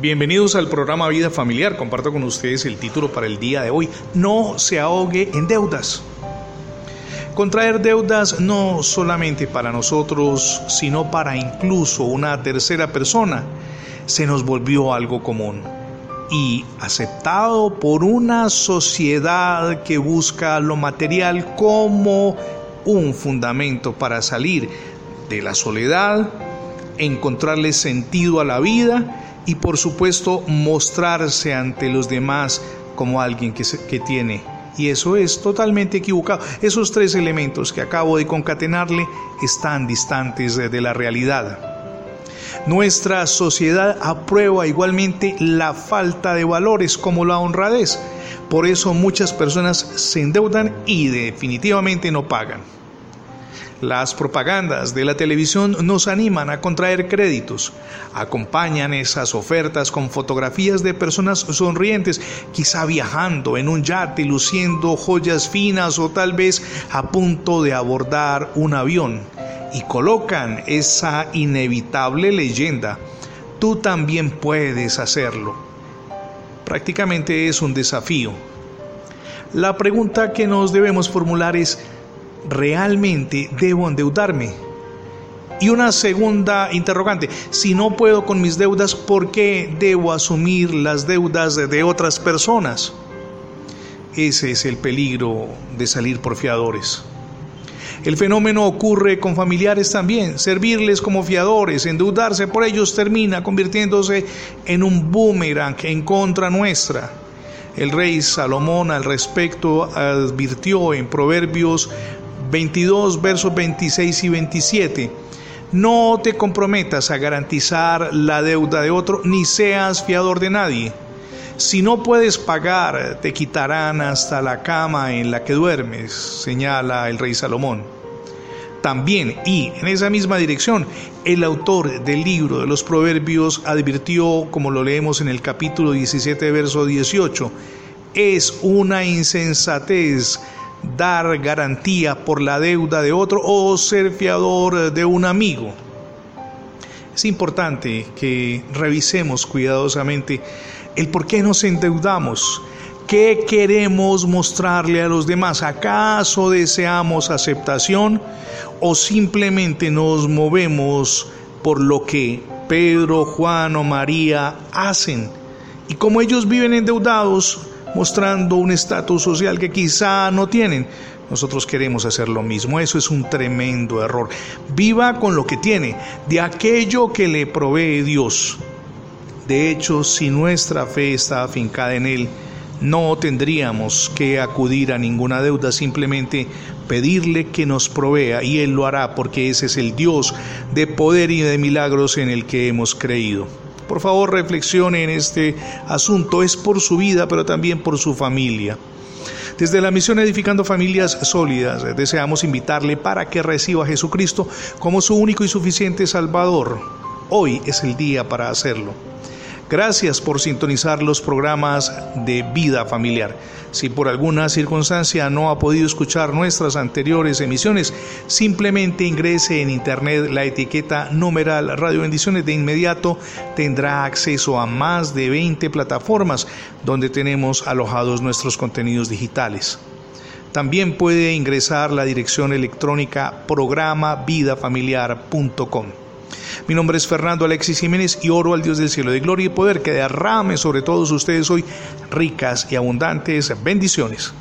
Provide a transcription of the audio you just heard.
Bienvenidos al programa Vida Familiar. Comparto con ustedes el título para el día de hoy. No se ahogue en deudas. Contraer deudas no solamente para nosotros, sino para incluso una tercera persona, se nos volvió algo común y aceptado por una sociedad que busca lo material como un fundamento para salir de la soledad, encontrarle sentido a la vida y por supuesto mostrarse ante los demás como alguien que, que tiene. Y eso es totalmente equivocado. Esos tres elementos que acabo de concatenarle están distantes de la realidad. Nuestra sociedad aprueba igualmente la falta de valores como la honradez. Por eso muchas personas se endeudan y definitivamente no pagan. Las propagandas de la televisión nos animan a contraer créditos. Acompañan esas ofertas con fotografías de personas sonrientes, quizá viajando en un yate, luciendo joyas finas o tal vez a punto de abordar un avión. Y colocan esa inevitable leyenda. Tú también puedes hacerlo. Prácticamente es un desafío. La pregunta que nos debemos formular es, ¿realmente debo endeudarme? Y una segunda interrogante, si no puedo con mis deudas, ¿por qué debo asumir las deudas de otras personas? Ese es el peligro de salir por fiadores. El fenómeno ocurre con familiares también. Servirles como fiadores, endeudarse por ellos termina convirtiéndose en un boomerang en contra nuestra. El rey Salomón al respecto advirtió en Proverbios 22, versos 26 y 27. No te comprometas a garantizar la deuda de otro, ni seas fiador de nadie. Si no puedes pagar, te quitarán hasta la cama en la que duermes, señala el rey Salomón. También, y en esa misma dirección, el autor del libro de los Proverbios advirtió, como lo leemos en el capítulo 17, verso 18, es una insensatez dar garantía por la deuda de otro o ser fiador de un amigo. Es importante que revisemos cuidadosamente el por qué nos endeudamos, qué queremos mostrarle a los demás, acaso deseamos aceptación o simplemente nos movemos por lo que Pedro, Juan o María hacen. Y como ellos viven endeudados, mostrando un estatus social que quizá no tienen. Nosotros queremos hacer lo mismo. Eso es un tremendo error. Viva con lo que tiene, de aquello que le provee Dios. De hecho, si nuestra fe está afincada en Él, no tendríamos que acudir a ninguna deuda, simplemente pedirle que nos provea y Él lo hará porque ese es el Dios de poder y de milagros en el que hemos creído. Por favor, reflexione en este asunto. Es por su vida, pero también por su familia. Desde la misión Edificando Familias Sólidas, deseamos invitarle para que reciba a Jesucristo como su único y suficiente Salvador. Hoy es el día para hacerlo. Gracias por sintonizar los programas de vida familiar. Si por alguna circunstancia no ha podido escuchar nuestras anteriores emisiones, simplemente ingrese en internet la etiqueta numeral Radio Bendiciones. De inmediato tendrá acceso a más de 20 plataformas donde tenemos alojados nuestros contenidos digitales. También puede ingresar la dirección electrónica programavidafamiliar.com. Mi nombre es Fernando Alexis Jiménez y oro al Dios del cielo de gloria y poder que derrame sobre todos ustedes hoy ricas y abundantes bendiciones.